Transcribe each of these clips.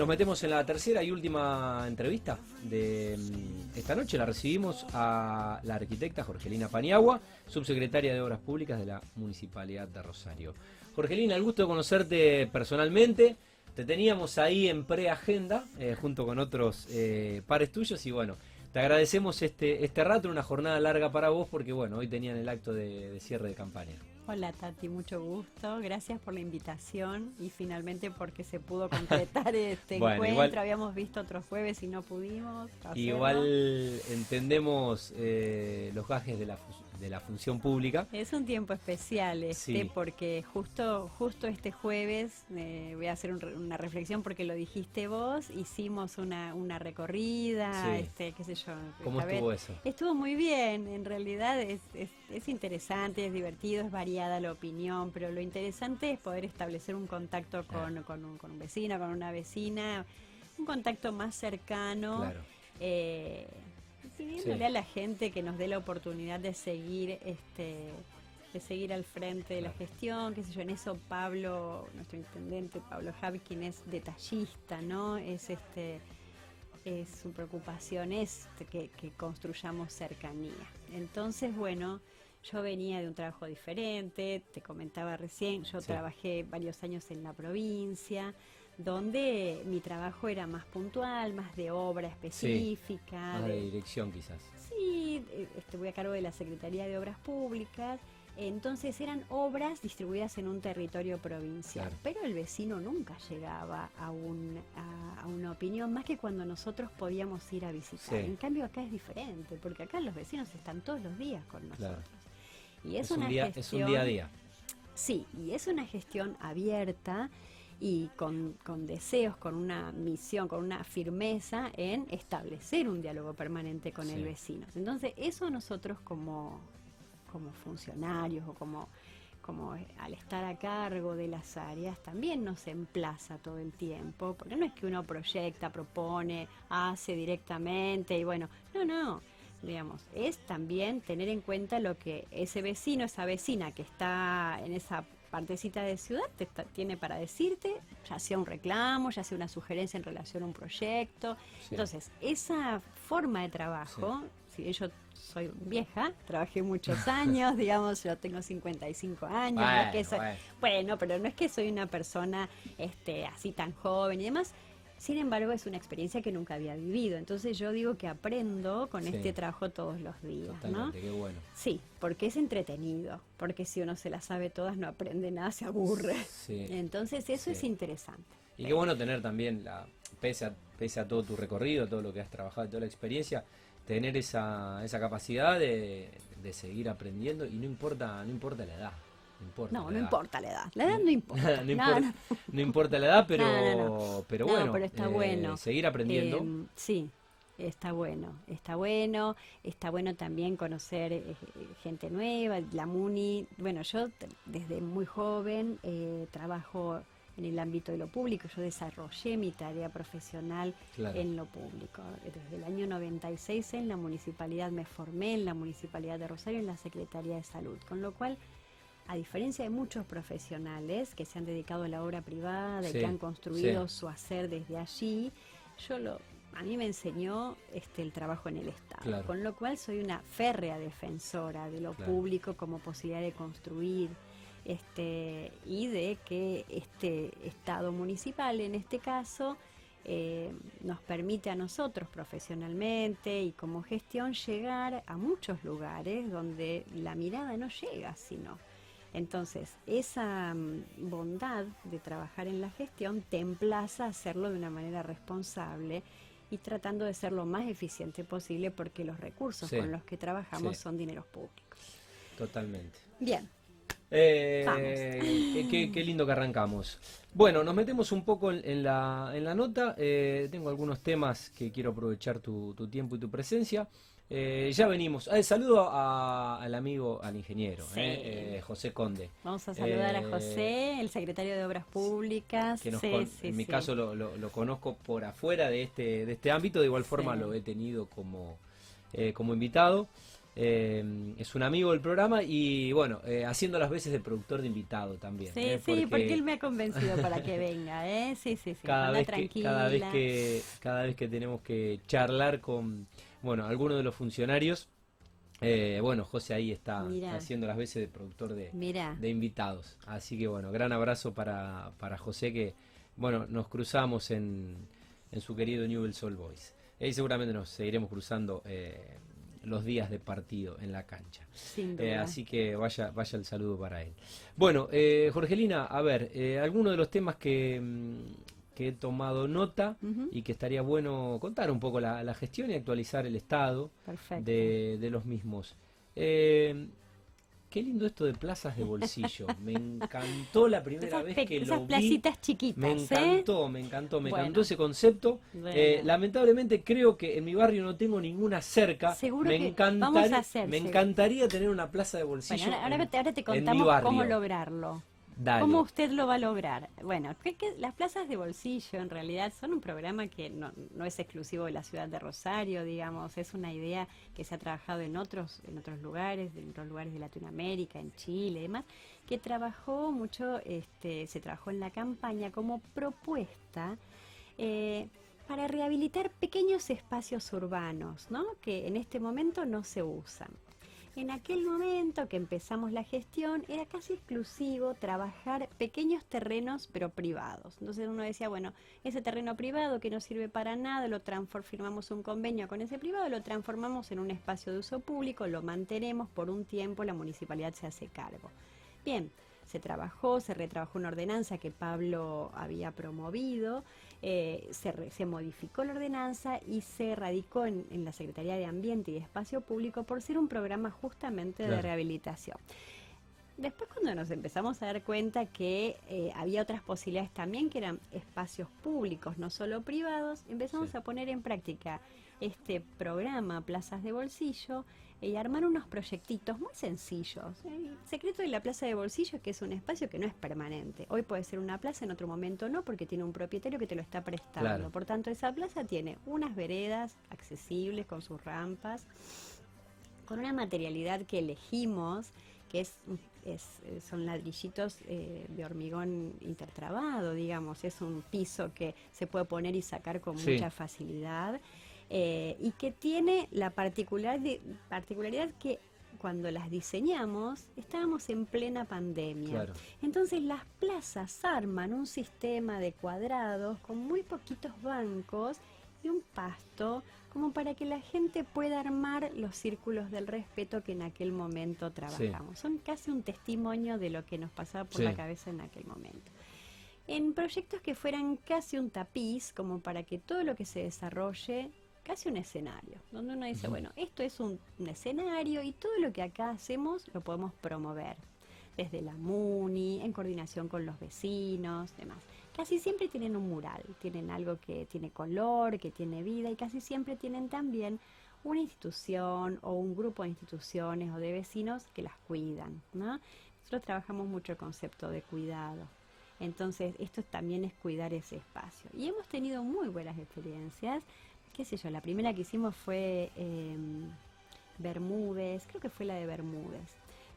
nos metemos en la tercera y última entrevista de mm, esta noche. La recibimos a la arquitecta Jorgelina Paniagua, subsecretaria de Obras Públicas de la Municipalidad de Rosario. Jorgelina, el gusto de conocerte personalmente. Te teníamos ahí en preagenda eh, junto con otros eh, pares tuyos y bueno, te agradecemos este, este rato, una jornada larga para vos porque bueno, hoy tenían el acto de cierre de campaña. Hola Tati, mucho gusto. Gracias por la invitación y finalmente porque se pudo completar este encuentro. Habíamos visto otros jueves y no pudimos. Igual entendemos eh, los gajes de la de la función pública. Es un tiempo especial este, porque justo, justo este jueves, eh, voy a hacer una reflexión porque lo dijiste vos, hicimos una, una recorrida, este, qué sé yo. ¿Cómo estuvo eso? Estuvo muy bien, en realidad es, es, es, interesante, es divertido, es variada la opinión, pero lo interesante es poder establecer un contacto con, con, un, con un vecino, con una vecina, un contacto más cercano. Claro. Eh, pidiéndole a la gente que nos dé la oportunidad de seguir este de seguir al frente de la gestión, qué sé yo, en eso Pablo, nuestro intendente Pablo Javkin es detallista, ¿no? Es este es su preocupación es que, que construyamos cercanía. Entonces, bueno, yo venía de un trabajo diferente, te comentaba recién, yo trabajé varios años en la provincia, donde mi trabajo era más puntual, más de obra específica. más de, dirección quizás. Sí, eh, estuve a cargo de la Secretaría de Obras Públicas. Entonces eran obras distribuidas en un territorio provincial, pero el vecino nunca llegaba a, a, una opinión más que cuando nosotros podíamos ir a visitar. En cambio acá es diferente, porque acá los vecinos están todos los días con nosotros. Y es, una un día, es un día a día. Sí, y es una gestión abierta y con, con, deseos, con una misión, con una firmeza en establecer un diálogo permanente con el vecino. Entonces, eso nosotros como, como funcionarios o como, como al estar a cargo de las áreas también nos emplaza todo el tiempo, porque no es que uno proyecta, propone, hace directamente y bueno, no, no, digamos, es también tener en cuenta lo que ese vecino, esa vecina que está en esa partecita de ciudad te tiene para decirte, ya sea un reclamo, ya sea una sugerencia en relación a un proyecto. Entonces, esa forma de trabajo, si yo soy vieja, trabajé muchos años, digamos, yo tengo 55 años, bueno, pero no es que soy una persona este, así tan joven y demás, sin embargo, es una experiencia que nunca había vivido. Entonces yo digo que aprendo con este trabajo todos los días. Totalmente, qué bueno. Sí, porque es entretenido. Porque si uno se las sabe todas, no aprende nada, se aburre. Entonces eso es interesante. Y qué bueno tener también, la, pese, a, pese a todo tu recorrido, todo lo que has trabajado, toda la experiencia, tener esa, esa capacidad de, de seguir aprendiendo y no importa, no importa la edad no, no importa la edad. La edad no importa. no, importa la edad, pero, pero bueno. pero está eh, bueno. Seguir aprendiendo. Em, sí, está bueno. Está bueno. Está bueno también conocer eh, gente nueva, la MUNI. Bueno, yo desde muy joven eh, trabajo en el ámbito de lo público. Yo desarrollé mi tarea profesional en lo público. Desde el año 96 en la municipalidad me formé en la municipalidad de Rosario en la Secretaría de Salud, con lo cual a diferencia de muchos profesionales que se han dedicado a la obra privada y que han construido su hacer desde allí, yo lo, a mí me enseñó este, el trabajo en el Estado, con lo cual soy una férrea defensora de lo público como posibilidad de construir este, y de que este Estado municipal, en este caso, eh, nos permite a nosotros profesionalmente y como gestión llegar a muchos lugares donde la mirada no llega, sino entonces, esa mm, bondad de trabajar en la gestión te emplaza a hacerlo de una manera responsable y tratando de ser lo más eficiente posible porque los recursos con los que trabajamos son dineros públicos. Totalmente. Bien. Eh, qué, lindo que arrancamos. Bueno, nos metemos un poco en, la, en la, nota. Eh, tengo algunos temas que quiero aprovechar tu, tu tiempo y tu presencia. Eh, ya venimos. Eh, saludo al amigo, al ingeniero, eh, José Conde. Vamos a saludar a José, el secretario de Obras Públicas. en mi caso lo, conozco por afuera de este, de este ámbito, de igual forma lo he tenido como, como invitado. Eh, es un amigo del programa y bueno, eh, haciendo las veces de productor de invitado también. Sí, sí, porque... él me ha convencido para que venga, ¿eh? Sí, sí, sí. Cada vez, que, cada vez que cada vez que tenemos que charlar con bueno algunos de los funcionarios, bueno, José ahí está haciendo las veces de productor de, de invitados. Así que bueno, gran abrazo para, para José que bueno nos cruzamos en, en su querido Newell Soul Boys. Ahí seguramente nos seguiremos cruzando los días de partido en la cancha. Eh, así que vaya, vaya el saludo para él. Bueno, eh, Jorgelina, a ver, eh, algunos de los temas que, mm, que he tomado nota y que estaría bueno contar un poco la, gestión y actualizar el estado de, de, los mismos. Eh, Qué lindo esto de plazas de bolsillo. Me encantó la primera vez que lo vi. placitas chiquitas. Me ¿eh? encantó, me encantó, me encantó ese concepto. Eh, lamentablemente creo que en mi barrio no tengo ninguna cerca. Seguro me que vamos a hacer, Me encantaría tener una plaza de bolsillo. ahora, te contamos cómo lograrlo. ¿Cómo usted lo va a lograr? Bueno, las plazas de bolsillo en realidad son un programa que no, no, es exclusivo de la ciudad de Rosario, digamos, es una idea que se ha trabajado en otros, en otros lugares, en otros lugares de Latinoamérica, en Chile y demás, que trabajó mucho, este, se trabajó en la campaña como propuesta eh, para rehabilitar pequeños espacios urbanos, ¿no? que en este momento no se usan. En aquel momento que empezamos la gestión era casi exclusivo trabajar pequeños terrenos pero privados. Entonces uno decía, bueno, ese terreno privado que no sirve para nada, lo firmamos un convenio con ese privado, lo transformamos en un espacio de uso público, lo mantenemos por un tiempo, la municipalidad se hace cargo. Bien, se trabajó, se retrabajó una ordenanza que Pablo había promovido eh, se, modificó la ordenanza y se radicó en, la Secretaría de Ambiente y Espacio Público por ser un programa justamente de rehabilitación. Después cuando nos empezamos a dar cuenta que eh, había otras posibilidades también que eran espacios públicos, no solo privados, empezamos a poner en práctica este programa Plazas de Bolsillo y armar unos proyectitos muy sencillos. El secreto de la plaza de bolsillo es que es un espacio que no es permanente. Hoy puede ser una plaza, en otro momento no, porque tiene un propietario que te lo está prestando. Por tanto, esa plaza tiene unas veredas accesibles con sus rampas, con una materialidad que elegimos, que es, son ladrillitos eh, de hormigón intertrabado, digamos. Es un piso que se puede poner y sacar con mucha facilidad eh, y que tiene la particular particularidad que cuando las diseñamos estábamos en plena pandemia. Entonces las plazas arman un sistema de cuadrados con muy poquitos bancos y un pasto como para que la gente pueda armar los círculos del respeto que en aquel momento trabajamos. Son casi un testimonio de lo que nos pasaba por la cabeza en aquel momento. En proyectos que fueran casi un tapiz, como para que todo lo que se desarrolle casi un escenario, donde uno dice, bueno, esto es un, escenario y todo lo que acá hacemos lo podemos promover, desde la MUNI, en coordinación con los vecinos, demás. Casi siempre tienen un mural, tienen algo que tiene color, que tiene vida y casi siempre tienen también una institución o un grupo de instituciones o de vecinos que las cuidan. ¿no? Nosotros trabajamos mucho el concepto de cuidado. Entonces, esto también es cuidar ese espacio. Y hemos tenido muy buenas experiencias qué sé yo, la primera que hicimos fue em, Bermúdez, creo que fue la de Bermúdez.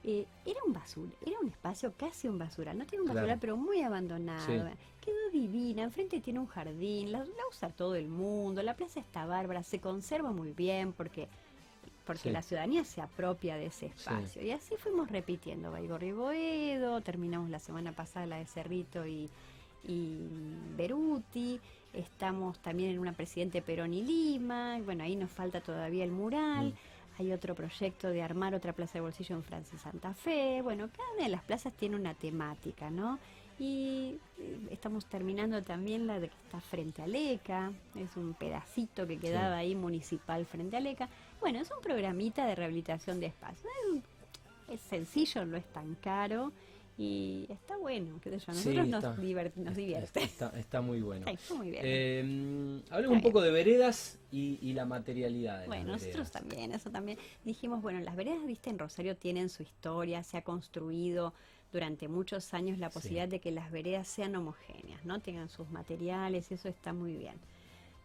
Eh, era un basura, era un espacio casi un basural, no tiene un basural, pero muy abandonado. Quedó divina, enfrente tiene un jardín, la, usa todo el mundo, la plaza está bárbara, se conserva muy bien porque porque la ciudadanía se apropia de ese espacio. Y así fuimos repitiendo, Baigorri Boedo, terminamos la semana pasada la de Cerrito y, y Beruti, Estamos también en una Presidente Perón y Lima. Bueno, ahí nos falta todavía el mural. Mm. Hay otro proyecto de armar otra plaza de bolsillo en Francia Santa Fe. Bueno, cada una de las plazas tiene una temática, ¿no? Y eh, estamos terminando también la de que está frente a Leca. Es un pedacito que quedaba ahí municipal frente a Leca. Bueno, es un programita de rehabilitación de espacios. Es sencillo, no es tan caro y está bueno, que sé nosotros nos, divierte. Está, muy bueno. Eh, hablemos un poco de veredas y, la materialidad. bueno, nosotros también, eso también. Dijimos, bueno, las veredas, viste, en Rosario tienen su historia, se ha construido durante muchos años la posibilidad de que las veredas sean homogéneas, ¿no? Tengan sus materiales, eso está muy bien.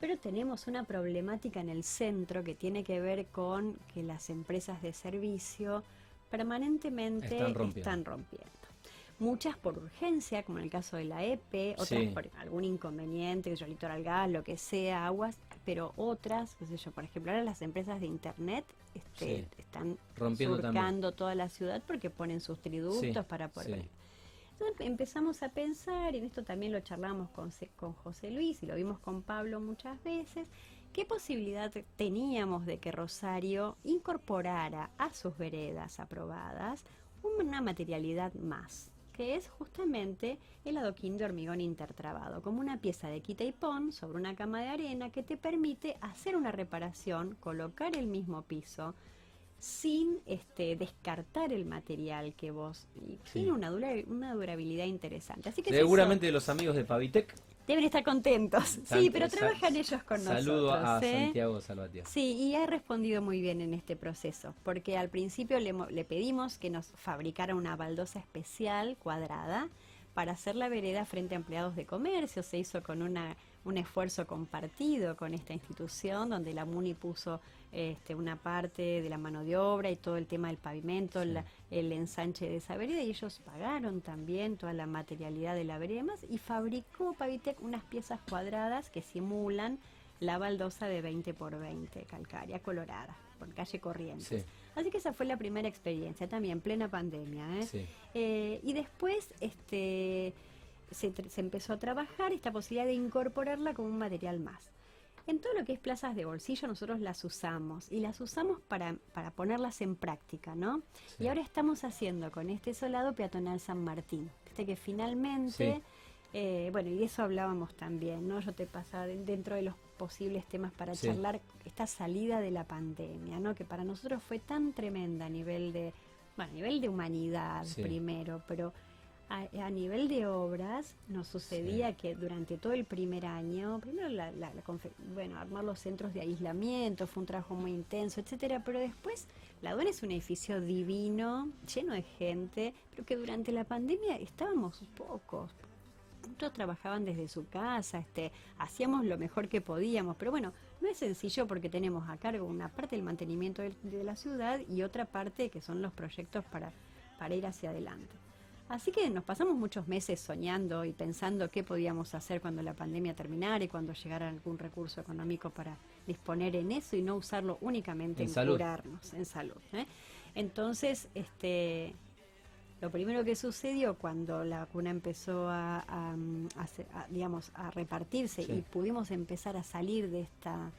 pero tenemos una problemática en el centro que tiene que ver con que las empresas de servicio permanentemente están rompiendo. Muchas por urgencia, como en el caso de la EPE, otras por algún inconveniente, yo litoral gas, lo que sea, aguas, pero otras, qué sé yo, por ejemplo, ahora las empresas de internet este, están surcando toda la ciudad porque ponen sus triductos para poder entonces empezamos a pensar, y en esto también lo charlamos con, con José Luis y lo vimos con Pablo muchas veces, qué posibilidad teníamos de que Rosario incorporara a sus veredas aprobadas una materialidad más, que es justamente el adoquín de hormigón intertrabado, como una pieza de quita y pon sobre una cama de arena que te permite hacer una reparación, colocar el mismo piso, sin este, descartar el material que vos y tiene una, una durabilidad interesante. Así que seguramente los amigos de Pavitec deben estar contentos. sí, pero trabajan ellos con nosotros. Saludo a ¿eh? Santiago Salvatierra. Sí, y ha respondido muy bien en este proceso, porque al principio le, le pedimos que nos fabricara una baldosa especial cuadrada para hacer la vereda frente a empleados de comercio. Se hizo con una, un esfuerzo compartido con esta institución, donde la MUNI puso este, una parte de la mano de obra y todo el tema del pavimento, el ensanche de esa vereda, y ellos pagaron también toda la materialidad de la vereda y, fabricó Pavitec unas piezas cuadradas que simulan la baldosa de 20 por 20 calcárea colorada por calle Corrientes. Así que esa fue la primera experiencia, también plena pandemia. ¿eh? Eh, y después este, se, se, empezó a trabajar esta posibilidad de incorporarla como un material más. En todo lo que es plazas de bolsillo nosotros las usamos y las usamos para, para ponerlas en práctica, ¿no? Y ahora estamos haciendo con este solado peatonal San Martín, este que finalmente, eh, bueno, y de eso hablábamos también, ¿no? Yo te pasaba dentro de los posibles temas para charlar esta salida de la pandemia, ¿no? Que para nosotros fue tan tremenda a nivel de, bueno, a nivel de humanidad primero, pero a, nivel de obras nos sucedía que durante todo el primer año, primero la, bueno, armar los centros de aislamiento fue un trabajo muy intenso, etcétera, pero después la aduana es un edificio divino, lleno de gente, pero que durante la pandemia estábamos pocos. Muchos trabajaban desde su casa, este, hacíamos lo mejor que podíamos, pero bueno, no es sencillo porque tenemos a cargo una parte del mantenimiento de, de la ciudad y otra parte que son los proyectos para, para ir hacia adelante. Así que nos pasamos muchos meses soñando y pensando qué podíamos hacer cuando la pandemia terminara y cuando llegara algún recurso económico para disponer en eso y no usarlo únicamente en, curarnos, en salud. ¿eh? Entonces, este, lo primero que sucedió cuando la vacuna empezó a, digamos, a repartirse y pudimos empezar a salir de esta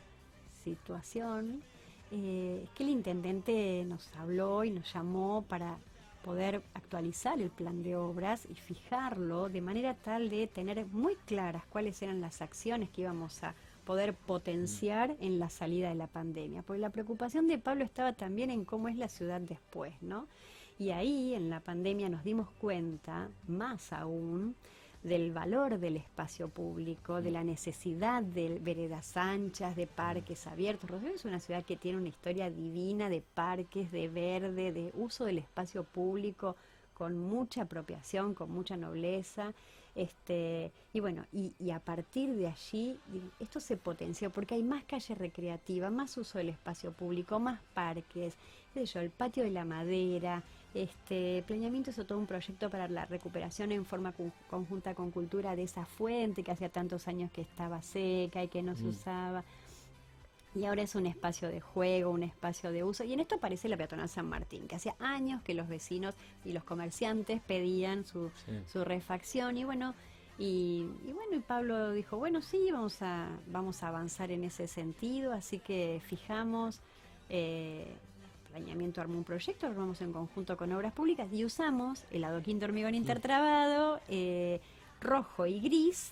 situación, eh, es que el intendente nos habló y nos llamó para poder actualizar el plan de obras y fijarlo de manera tal de tener muy claras cuáles eran las acciones que íbamos a poder potenciar en la salida de la pandemia. Porque la preocupación de Pablo estaba también en cómo es la ciudad después, ¿no? Y ahí en la pandemia nos dimos cuenta, más aún, del valor del espacio público, de la necesidad de veredas anchas, de parques abiertos. Rosario es una ciudad que tiene una historia divina de parques, de verde, de uso del espacio público con mucha apropiación, con mucha nobleza. Este, y bueno, y, a partir de allí esto se potenció porque hay más calle recreativa, más uso del espacio público, más parques, el patio de la madera, este, Planeamiento hizo todo un proyecto para la recuperación en forma conjunta con cultura de esa fuente que hacía tantos años que estaba seca y que no se mm. usaba. Y ahora es un espacio de juego, un espacio de uso. Y en esto aparece la peatonal San Martín, que hacía años que los vecinos y los comerciantes pedían su, su refacción. Y bueno, y, bueno, y Pablo dijo, bueno, sí, vamos a, vamos a avanzar en ese sentido. Así que fijamos eh, Planeamiento armó un proyecto, lo armamos en conjunto con Obras Públicas y usamos el adoquín de hormigón intertrabado, eh, rojo y gris,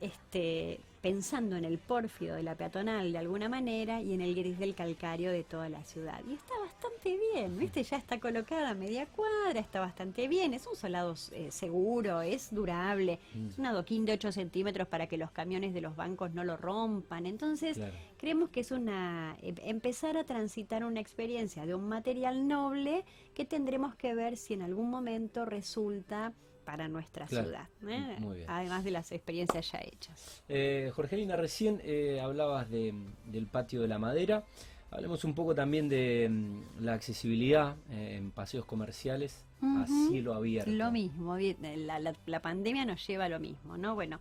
este, pensando en el pórfido de la peatonal de alguna manera y en el gris del calcario de toda la ciudad. Y está bastante bien, ¿viste? Ya está colocada a media cuadra, está bastante bien, es un solado eh, seguro, es durable, mm. es un adoquín de 8 centímetros para que los camiones de los bancos no lo rompan. Entonces, creemos que es una em, empezar a transitar una experiencia de un material noble que tendremos que ver si en algún momento resulta para nuestra ciudad, ¿eh? además de las experiencias ya hechas. Eh, Jorgelina, recién eh, hablabas del patio de la madera. Hablemos un poco también de mm, la accesibilidad eh, en paseos comerciales a cielo abierto. Lo mismo, la, la, pandemia nos lleva a lo mismo, ¿no? Bueno,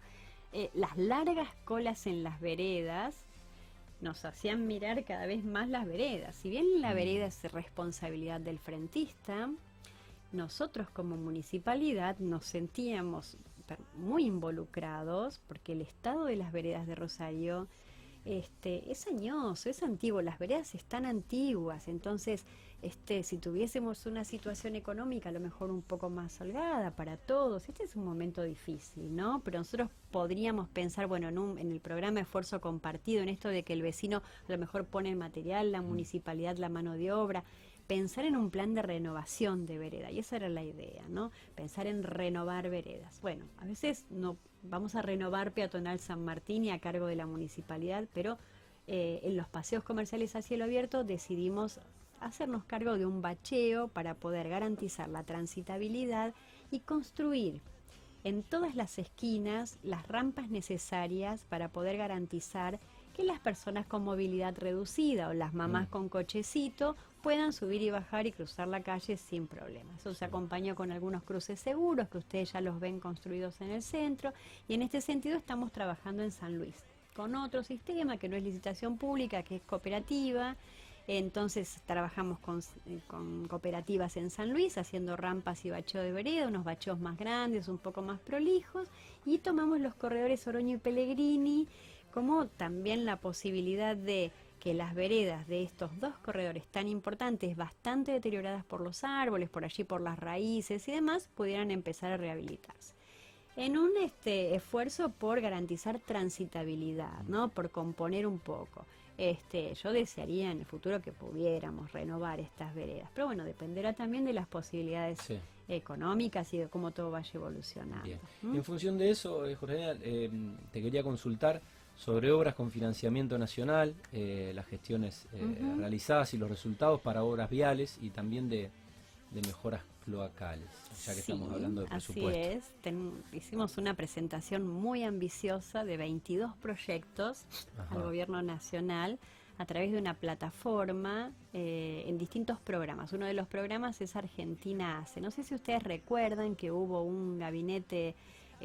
las largas colas en las veredas nos hacían mirar cada vez más las veredas. Si bien la mm. vereda es responsabilidad del frentista, nosotros como municipalidad nos sentíamos muy involucrados porque el estado de las veredas de Rosario este, es añoso, es antiguo, las veredas están antiguas, entonces este, si tuviésemos una situación económica a lo mejor un poco más holgada para todos, este es un momento difícil, ¿no? Pero nosotros podríamos pensar, bueno, en, en el programa Esfuerzo Compartido, en esto de que el vecino a lo mejor pone el material, la mm. municipalidad la mano de obra, pensar en un plan de renovación de vereda, y esa era la idea, ¿no? Pensar en renovar veredas. Bueno, a veces no vamos a renovar Peatonal San Martín y a cargo de la municipalidad, pero eh, en los paseos comerciales a cielo abierto decidimos hacernos cargo de un bacheo para poder garantizar la transitabilidad y construir en todas las esquinas las rampas necesarias para poder garantizar que las personas con movilidad reducida o las mamás mm. con cochecito puedan subir y bajar y cruzar la calle sin problemas. Eso se acompaña con algunos cruces seguros que ustedes ya los ven construidos en el centro y en este sentido estamos trabajando en San Luis con otro sistema que no es licitación pública, que es cooperativa. Entonces trabajamos con, con, cooperativas en San Luis haciendo rampas y bacheo de vereda, unos bacheos más grandes, un poco más prolijos, y tomamos los corredores Oroño y Pellegrini como también la posibilidad de que las veredas de estos dos corredores tan importantes, bastante deterioradas por los árboles, por allí por las raíces y demás, pudieran empezar a rehabilitarse. En un este, esfuerzo por garantizar transitabilidad, ¿no? por componer un poco. Este, yo desearía en el futuro que pudiéramos renovar estas veredas, pero bueno, dependerá también de las posibilidades económicas y de cómo todo vaya evolucionando. ¿Mm? En función de eso, eh, Jorge, eh, te quería consultar sobre obras con financiamiento nacional, eh, las gestiones eh, realizadas y los resultados para obras viales y también de, mejoras cloacales, ya que estamos hablando de presupuesto. Así es, hicimos una presentación muy ambiciosa de 22 proyectos al gobierno nacional a través de una plataforma eh, en distintos programas. Uno de los programas es Argentina Hace. No sé si ustedes recuerdan que hubo un gabinete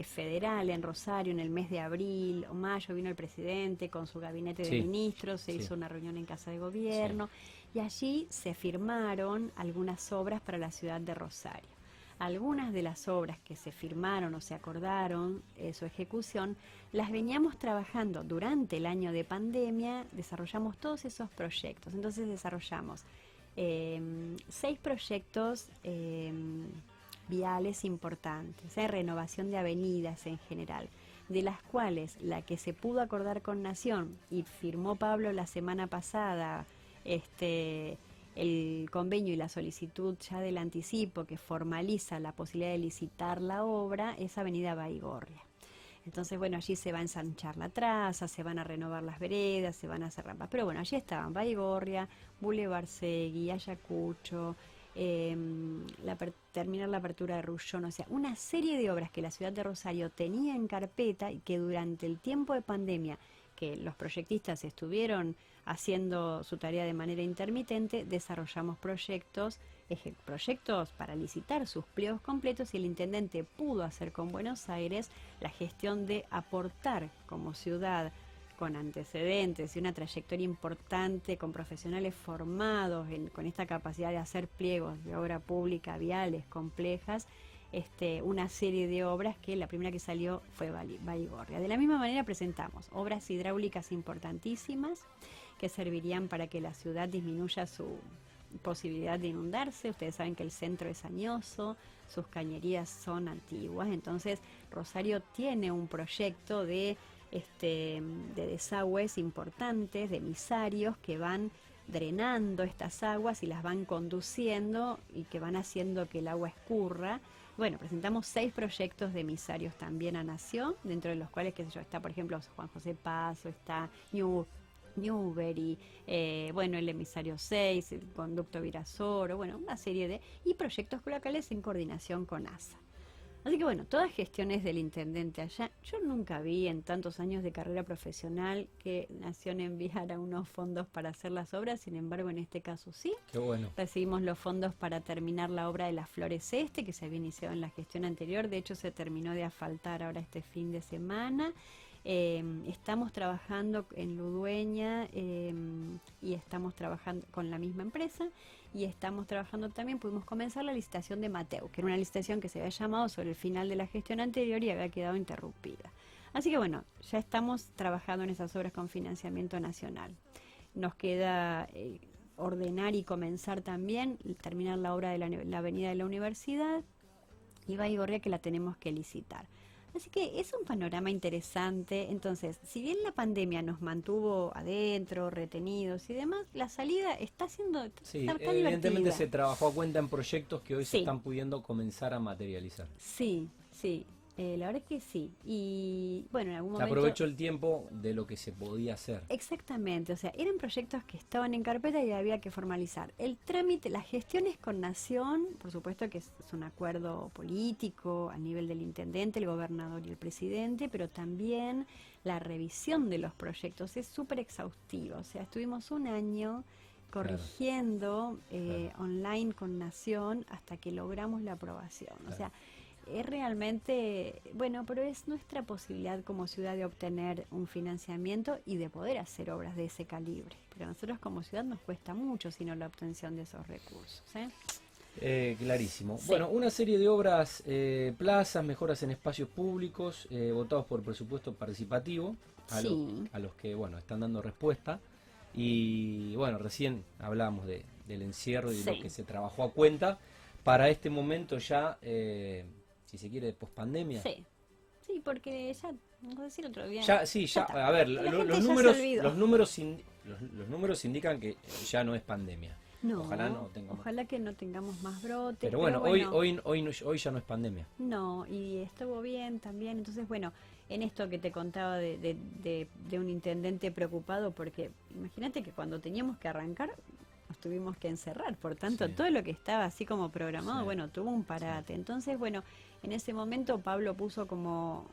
federal en Rosario en el mes de abril o mayo vino el presidente con su gabinete de ministros, se hizo una reunión en Casa de Gobierno y allí se firmaron algunas obras para la ciudad de Rosario. Algunas de las obras que se firmaron o se acordaron eh, su ejecución las veníamos trabajando durante el año de pandemia, desarrollamos todos esos proyectos. Entonces desarrollamos em, seis proyectos em, viales importantes, ¿eh? renovación de avenidas en general, de las cuales la que se pudo acordar con Nación y firmó Pablo la semana pasada, este el convenio y la solicitud ya del anticipo que formaliza la posibilidad de licitar la obra es Avenida Baigorria. Entonces, bueno, allí se va a ensanchar la traza, se van a renovar las veredas, se van a hacer rampas. Pero bueno, allí estaban Baigorria, Boulevard Segui, Ayacucho, Em, la, terminar la apertura de Rullón, o sea, una serie de obras que la ciudad de Rosario tenía en carpeta y que durante el tiempo de pandemia que los proyectistas estuvieron haciendo su tarea de manera intermitente, desarrollamos proyectos, proyectos para licitar sus pliegos completos y el intendente pudo hacer con Buenos Aires la gestión de aportar como ciudad con antecedentes y una trayectoria importante, con profesionales formados con esta capacidad de hacer pliegos de obra pública, viales, complejas, este, una serie de obras que la primera que salió fue Baigorria. De la misma manera presentamos obras hidráulicas importantísimas que servirían para que la ciudad disminuya su posibilidad de inundarse. Ustedes saben que el centro es añoso, sus cañerías son antiguas, entonces Rosario tiene un proyecto de este, de desagües importantes, de emisarios que van drenando estas aguas y las van conduciendo y que van haciendo que el agua escurra. Bueno, presentamos seis proyectos de emisarios también a Nación, dentro de los cuales, qué sé yo, está por ejemplo Juan José Paso, está New, Newbery, eh, bueno, el emisario 6, el conducto Virasoro, bueno, una serie de... y proyectos locales en coordinación con ASA. Así que bueno, todas gestiones del intendente allá. Yo nunca vi en tantos años de carrera profesional que Nación enviara unos fondos para hacer las obras, sin embargo en este caso sí. Qué bueno. Recibimos los fondos para terminar la obra de las Flores Este, que se había iniciado en la gestión anterior, de hecho se terminó de asfaltar ahora este fin de semana. Eh, estamos trabajando en Ludueña eh, y estamos trabajando con la misma empresa y estamos trabajando también, pudimos comenzar la licitación de Mateo, que era una licitación que se había llamado sobre el final de la gestión anterior y había quedado interrumpida. Así que bueno, ya estamos trabajando en esas obras con financiamiento nacional. Nos queda eh, ordenar y comenzar también, terminar la obra de la, la avenida de la universidad y Baigorria que la tenemos que licitar. Así que es un panorama interesante. Entonces, si bien la pandemia nos mantuvo adentro, retenidos y demás, la salida está siendo sí, evidentemente se trabajó a cuenta en proyectos que hoy se están pudiendo comenzar a materializar. Sí, sí. Eh, la verdad es que sí. Y bueno, en algún momento. Aprovechó el tiempo de lo que se podía hacer. Exactamente. O sea, eran proyectos que estaban en carpeta y había que formalizar. El trámite, las gestiones con Nación, por supuesto que es, un acuerdo político a nivel del intendente, el gobernador y el presidente, pero también la revisión de los proyectos es súper exhaustiva. O sea, estuvimos un año corrigiendo eh, online con Nación hasta que logramos la aprobación. O sea es realmente, bueno, pero es nuestra posibilidad como ciudad de obtener un financiamiento y de poder hacer obras de ese calibre. Pero a nosotros como ciudad nos cuesta mucho sino la obtención de esos recursos. ¿eh? Eh, clarísimo. Bueno, una serie de obras, eh, plazas, mejoras en espacios públicos, votados por presupuesto participativo, a, a, los que, bueno, están dando respuesta. Y bueno, recién hablamos de, del encierro y de lo que se trabajó a cuenta. Para este momento ya si se quiere, de pospandemia. Sí. Sí, porque ya, a decir otro día. Ya, sí, ya, a ver, los, números, los, números los, números indican que ya no es pandemia. No, ojalá no tengamos. Ojalá que no tengamos más brotes. Pero bueno, Hoy, hoy, hoy, hoy ya no es pandemia. No, y estuvo bien también. Entonces, bueno, en esto que te contaba de, de, de, un intendente preocupado, porque imagínate que cuando teníamos que arrancar, nos tuvimos que encerrar. Por tanto, todo lo que estaba así como programado, bueno, tuvo un parate. Entonces, bueno, en ese momento Pablo puso como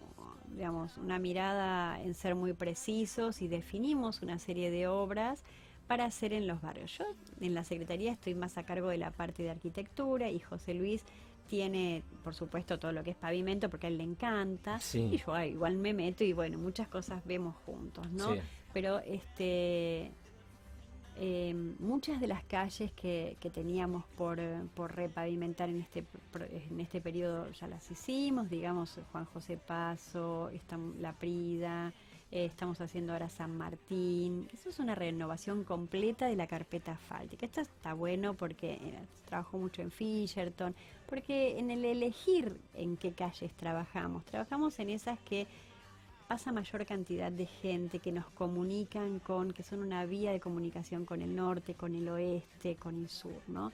digamos, una mirada en ser muy precisos y definimos una serie de obras para hacer en los barrios. Yo en la Secretaría estoy más a cargo de la parte de arquitectura y José Luis tiene, por supuesto, todo lo que es pavimento porque a él le encanta. Y yo ah, igual me meto y bueno, muchas cosas vemos juntos, ¿no? Pero este eh, muchas de las calles que, teníamos por, por, repavimentar en este, en este periodo ya las hicimos, digamos Juan José Paso, La Prida, eh, estamos haciendo ahora San Martín. Eso es una renovación completa de la carpeta asfáltica. Esto está bueno porque eh, trabajo mucho en Fisherton, porque en el elegir en qué calles trabajamos, trabajamos en esas que pasa mayor cantidad de gente que nos comunican con, que son una vía de comunicación con el norte, con el oeste, con el sur, ¿no?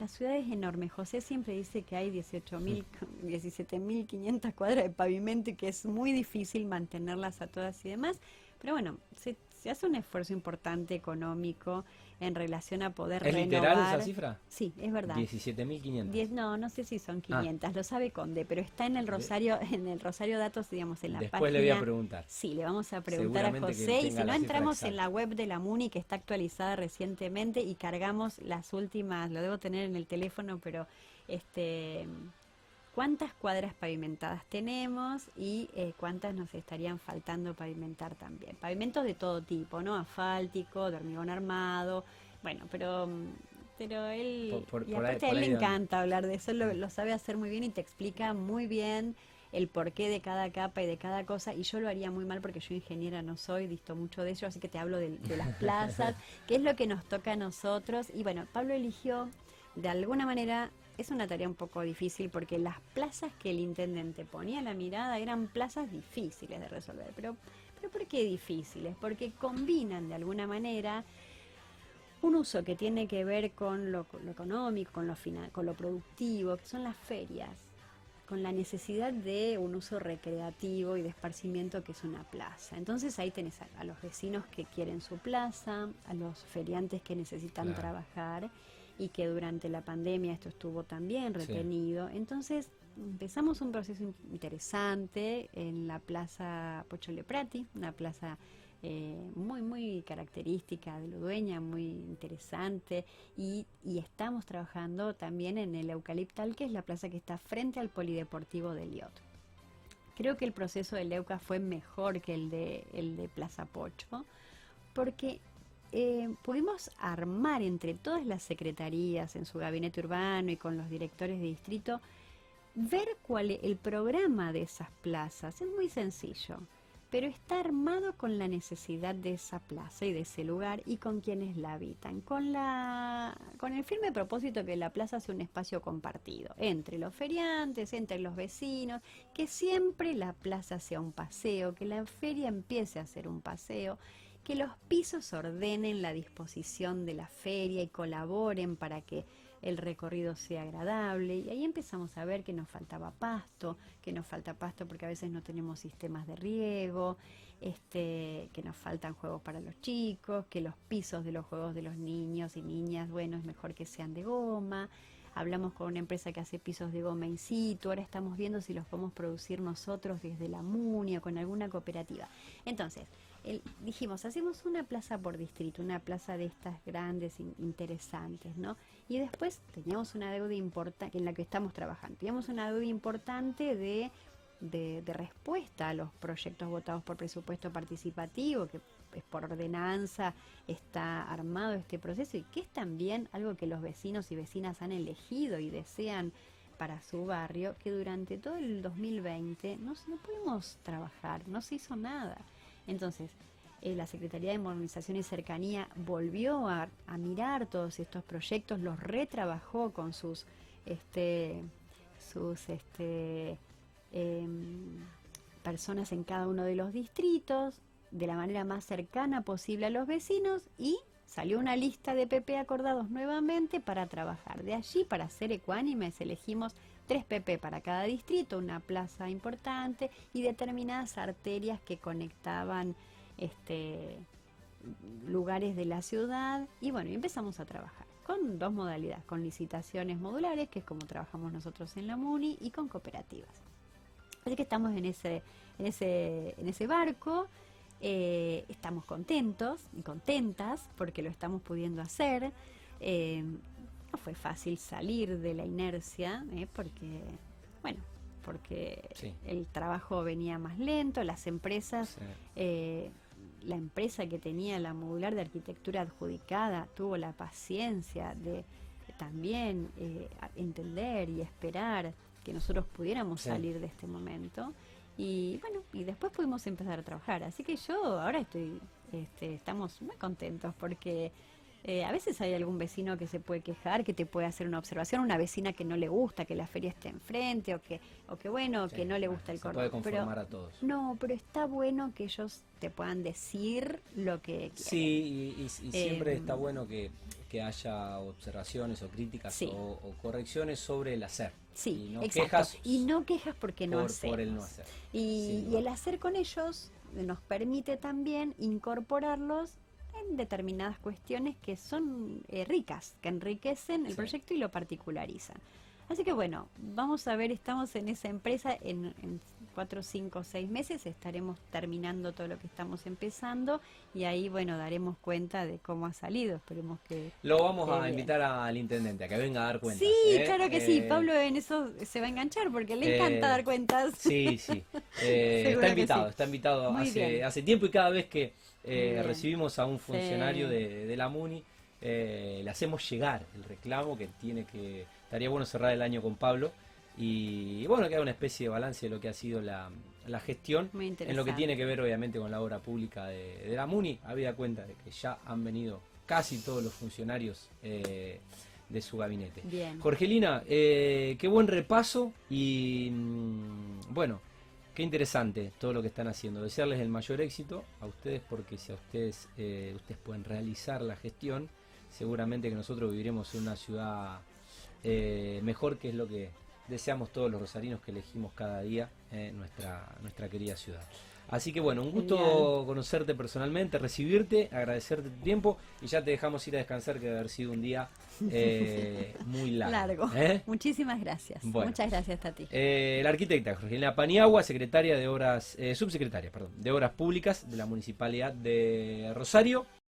La ciudad es enorme. José siempre dice que hay 18.000, 17.500 cuadras de pavimento y que es muy difícil mantenerlas a todas y demás. Pero bueno, se, se hace un esfuerzo importante económico en relación a poder ¿Es literal esa cifra? Sí, es verdad. 17.500. No, no sé si son 500, ah. lo sabe Conde, pero está en el Rosario en el Rosario Datos, digamos, en la Después página. le voy a preguntar. Sí, le vamos a preguntar a José y si no entramos en la web de la MUNI que está actualizada recientemente y cargamos las últimas, lo debo tener en el teléfono, pero este cuántas cuadras pavimentadas tenemos y eh, cuántas nos estarían faltando pavimentar también. Pavimentos de todo tipo, ¿no? Asfáltico, de hormigón armado, bueno, pero pero él, y aparte a él le encanta hablar de eso, lo, lo, sabe hacer muy bien y te explica muy bien el porqué de cada capa y de cada cosa, y yo lo haría muy mal porque yo ingeniera no soy, visto mucho de ello, así que te hablo de, de las plazas, que es lo que nos toca a nosotros, y bueno, Pablo eligió de alguna manera es una tarea un poco difícil porque las plazas que el intendente ponía la mirada eran plazas difíciles de resolver. Pero, pero ¿por qué difíciles? Porque combinan de alguna manera un uso que tiene que ver con lo, económico, con lo, final, con lo productivo, que son las ferias, con la necesidad de un uso recreativo y de esparcimiento que es una plaza. Entonces ahí tenés a, los vecinos que quieren su plaza, a los feriantes que necesitan trabajar y que durante la pandemia esto estuvo también retenido. Entonces, empezamos un proceso interesante en la Plaza Pochole Prati, una plaza eh, muy, muy característica de dueña muy interesante, y, y, estamos trabajando también en el Eucaliptal, que es la plaza que está frente al Polideportivo de Liot. Creo que el proceso de Leuca fue mejor que el de, el de Plaza Pocho, porque eh, pudimos armar entre todas las secretarías en su gabinete urbano y con los directores de distrito, ver cuál es el programa de esas plazas. Es muy sencillo pero está armado con la necesidad de esa plaza y de ese lugar y con quienes la habitan, con, con el firme propósito que la plaza sea un espacio compartido entre los feriantes, entre los vecinos, que siempre la plaza sea un paseo, que la feria empiece a ser un paseo, que los pisos ordenen la disposición de la feria y colaboren para que el recorrido sea agradable y ahí empezamos a ver que nos faltaba pasto, que nos falta pasto porque a veces no tenemos sistemas de riego, este, que nos faltan juegos para los chicos, que los pisos de los juegos de los niños y niñas, bueno, es mejor que sean de goma. Hablamos con una empresa que hace pisos de goma in situ, ahora estamos viendo si los podemos producir nosotros desde la MUNI o con alguna cooperativa. Entonces, dijimos, hacemos una plaza por distrito, una plaza de estas grandes, interesantes, ¿no? Y después teníamos una deuda importante, en la que estamos trabajando, teníamos una deuda importante de, de, respuesta a los proyectos votados por presupuesto participativo, que es por ordenanza, está armado este proceso y que es también algo que los vecinos y vecinas han elegido y desean para su barrio, que durante todo el 2020 no, no pudimos trabajar, no se hizo nada. Entonces, eh, la Secretaría de Modernización y Cercanía volvió a, mirar todos estos proyectos, los retrabajó con sus, este, sus este, em, personas en cada uno de los distritos, de la manera más cercana posible a los vecinos y salió una lista de PP acordados nuevamente para trabajar. De allí, para ser ecuánimes, elegimos tres PP para cada distrito, una plaza importante y determinadas arterias que conectaban este, lugares de la ciudad. Y bueno, empezamos a trabajar con dos modalidades, con licitaciones modulares, que es como trabajamos nosotros en la MUNI, y con cooperativas. Así que estamos en ese, en ese, en ese barco. Eh, estamos contentos y contentas porque lo estamos pudiendo hacer. Eh, fue fácil salir de la inercia, ¿eh? porque, bueno, porque el trabajo venía más lento, las empresas, eh, la empresa que tenía la modular de arquitectura adjudicada tuvo la paciencia de también eh, entender y esperar que nosotros pudiéramos salir de este momento. Y bueno, y después pudimos empezar a trabajar. Así que yo ahora estoy, este, estamos muy contentos porque eh, a veces hay algún vecino que se puede quejar, que te puede hacer una observación, una vecina que no le gusta que la feria esté enfrente o que, o que bueno, que no le gusta el cordón. puede conformar a todos. No, pero está bueno que ellos te puedan decir lo que quieren. Sí, y, siempre eh, está bueno que, haya observaciones o críticas o, correcciones sobre el hacer. Sí, y no Quejas y no quejas porque no hacer. Por el no hacer. Y, y el hacer con ellos nos permite también incorporarlos en determinadas cuestiones que son eh, ricas, que enriquecen el proyecto y lo particularizan. Así que bueno, vamos a ver, estamos en esa empresa en, en cuatro, cinco, seis meses estaremos terminando todo lo que estamos empezando y ahí bueno daremos cuenta de cómo ha salido. Esperemos que lo vamos a invitar al intendente a que venga a dar cuentas. Sí, ¿eh? claro que sí. Eh, Pablo en eso se va a enganchar porque le encanta dar cuentas. Sí, sí. está invitado, está invitado hace, hace tiempo y cada vez que eh, recibimos a un funcionario de, la MUNI, eh, le hacemos llegar el reclamo que tiene que, estaría bueno cerrar el año con Pablo y, bueno, que haga una especie de balance de lo que ha sido la, gestión en lo que tiene que ver obviamente con la obra pública de, la MUNI, habida cuenta de que ya han venido casi todos los funcionarios eh, de su gabinete. Jorgelina, qué buen repaso y mm, bueno, Qué interesante todo lo que están haciendo. Desearles el mayor éxito a ustedes porque si a ustedes, eh, ustedes pueden realizar la gestión, seguramente que nosotros viviremos en una ciudad eh, mejor que es lo que deseamos todos los rosarinos que elegimos cada día en nuestra, nuestra querida ciudad. Así que bueno, un gusto conocerte personalmente, recibirte, agradecerte tu tiempo y ya te dejamos ir a descansar que debe haber sido un día eh, muy largo. ¿eh? Muchísimas gracias. Muchas gracias, Tati. Eh, la arquitecta Jorgelina Paniagua, secretaria de Obras, subsecretaria, perdón, de Obras Públicas de la Municipalidad de Rosario.